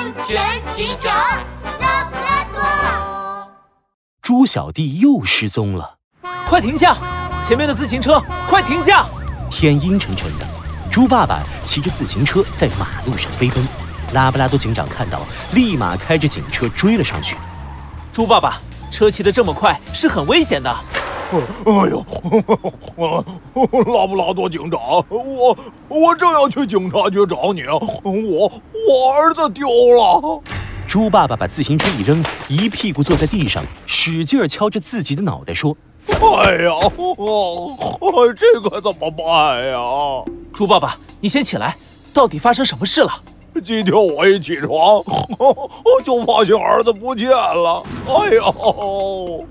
安全警长拉布拉多。猪小弟又失踪了，快停下！前面的自行车，快停下！天阴沉沉的，猪爸爸骑着自行车在马路上飞奔。拉布拉多警长看到，立马开着警车追了上去。猪爸爸，车骑得这么快是很危险的。哎呦，拉布拉多警长，我我正要去警察局找你，我我儿子丢了。猪爸爸把自行车一扔，一屁股坐在地上，使劲敲着自己的脑袋说：“哎呀，这可怎么办呀？”猪爸爸，你先起来，到底发生什么事了？今天我一起床，就发现儿子不见了。哎呦，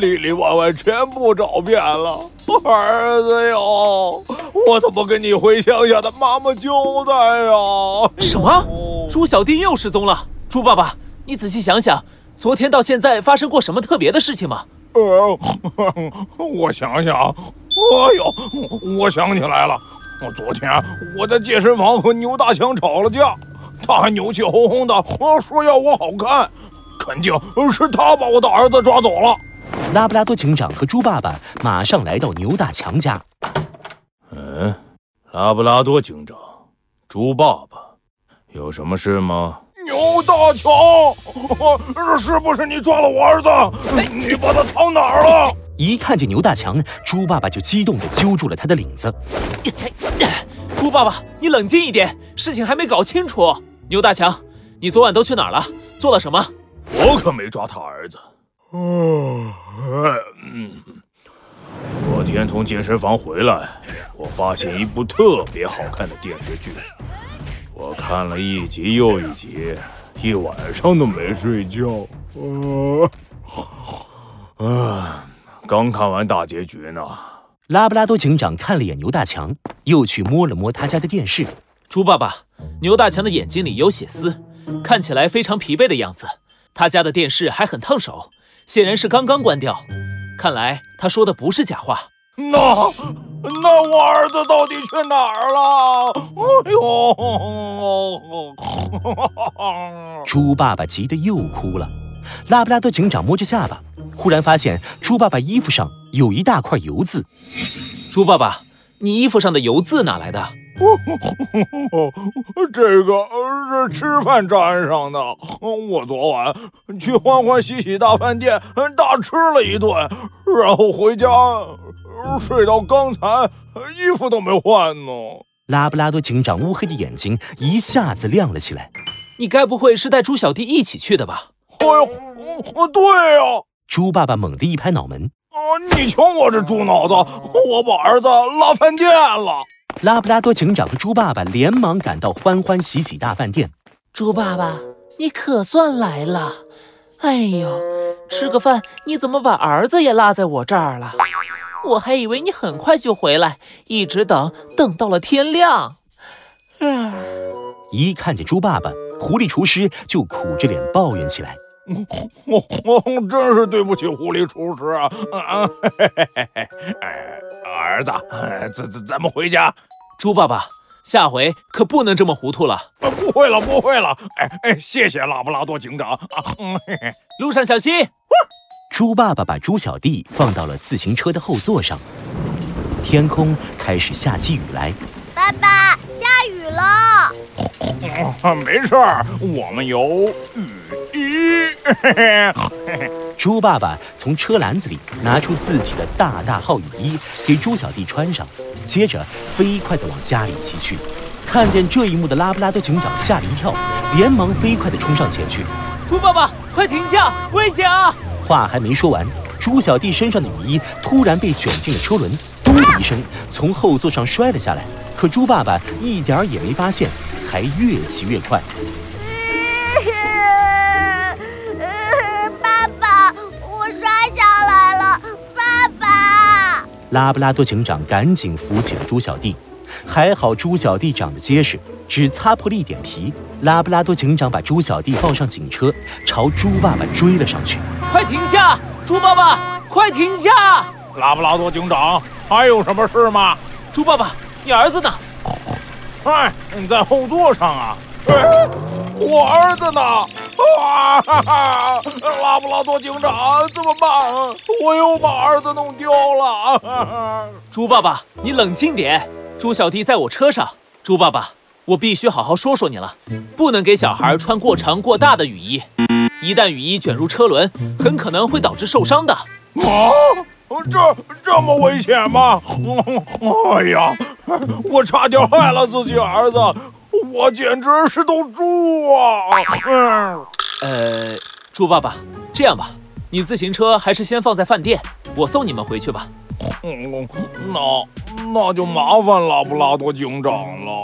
里里外外全部找遍了，儿子哟，我怎么跟你回乡下的妈妈交代呀？什么？猪小弟又失踪了？猪爸爸，你仔细想想，昨天到现在发生过什么特别的事情吗？呃，我想想，哎呦，我想起来了。昨天我在健身房和牛大强吵了架，他还牛气哄哄的说要我好看，肯定是他把我的儿子抓走了。拉布拉多警长和猪爸爸马上来到牛大强家。嗯，拉布拉多警长，猪爸爸，有什么事吗？牛大强，是不是你抓了我儿子？你把他藏哪儿了？一看见牛大强，猪爸爸就激动地揪住了他的领子。猪爸爸，你冷静一点，事情还没搞清楚。牛大强，你昨晚都去哪儿了？做了什么？我可没抓他儿子。嗯，昨天从健身房回来，我发现一部特别好看的电视剧，我看了一集又一集，一晚上都没睡觉。啊，啊。刚看完大结局呢。拉布拉多警长看了眼牛大强，又去摸了摸他家的电视。猪爸爸，牛大强的眼睛里有血丝，看起来非常疲惫的样子。他家的电视还很烫手，显然是刚刚关掉。看来他说的不是假话。那那我儿子到底去哪儿了？哎呦！猪爸爸急得又哭了。拉布拉多警长摸着下巴。忽然发现猪爸爸衣服上有一大块油渍。猪爸爸，你衣服上的油渍哪来的？这个是吃饭沾上的。我昨晚去欢欢喜喜大饭店大吃了一顿，然后回家睡到刚才，衣服都没换呢。拉布拉多警长乌黑的眼睛一下子亮了起来。你该不会是带猪小弟一起去的吧？哎呦，对呀。猪爸爸猛地一拍脑门：“啊，你瞧我这猪脑子，我把儿子拉饭店了！”拉布拉多警长和猪爸爸连忙赶到欢欢喜喜大饭店。猪爸爸，你可算来了！哎呦，吃个饭，你怎么把儿子也落在我这儿了？我还以为你很快就回来，一直等等到了天亮。唉，一看见猪爸爸，狐狸厨师就苦着脸抱怨起来。我我我真是对不起狐狸厨师啊！啊，嘿嘿嘿哎儿子，咱咱咱们回家。猪爸爸，下回可不能这么糊涂了。不会了，不会了。哎哎，谢谢拉布拉多警长啊。路上小心。猪爸爸把猪小弟放到了自行车的后座上。天空开始下起雨来。爸爸，下雨了。没事儿，我们有雨衣。猪爸爸从车篮子里拿出自己的大大号雨衣，给猪小弟穿上，接着飞快地往家里骑去。看见这一幕的拉布拉多警长吓了一跳，连忙飞快地冲上前去。猪爸爸，快停下，危险啊！话还没说完，猪小弟身上的雨衣突然被卷进了车轮，咚的一声从后座上摔了下来。可猪爸爸一点儿也没发现，还越骑越快。拉布拉多警长赶紧扶起了猪小弟，还好猪小弟长得结实，只擦破了一点皮。拉布拉多警长把猪小弟抱上警车，朝猪爸爸追了上去。快停下！猪爸爸，快停下！拉布拉多警长，还有什么事吗？猪爸爸，你儿子呢？哎，你在后座上啊。我儿子呢？啊！拉布拉多警长，怎么办？我又把儿子弄丢了。猪爸爸，你冷静点。猪小弟在我车上。猪爸爸，我必须好好说说你了，不能给小孩穿过长过大的雨衣，一旦雨衣卷入车轮，很可能会导致受伤的。啊！这这么危险吗？哎呀，我差点害了自己儿子，我简直是头猪啊！嗯，呃，猪爸爸，这样吧，你自行车还是先放在饭店，我送你们回去吧。嗯，那那就麻烦拉布拉多警长了。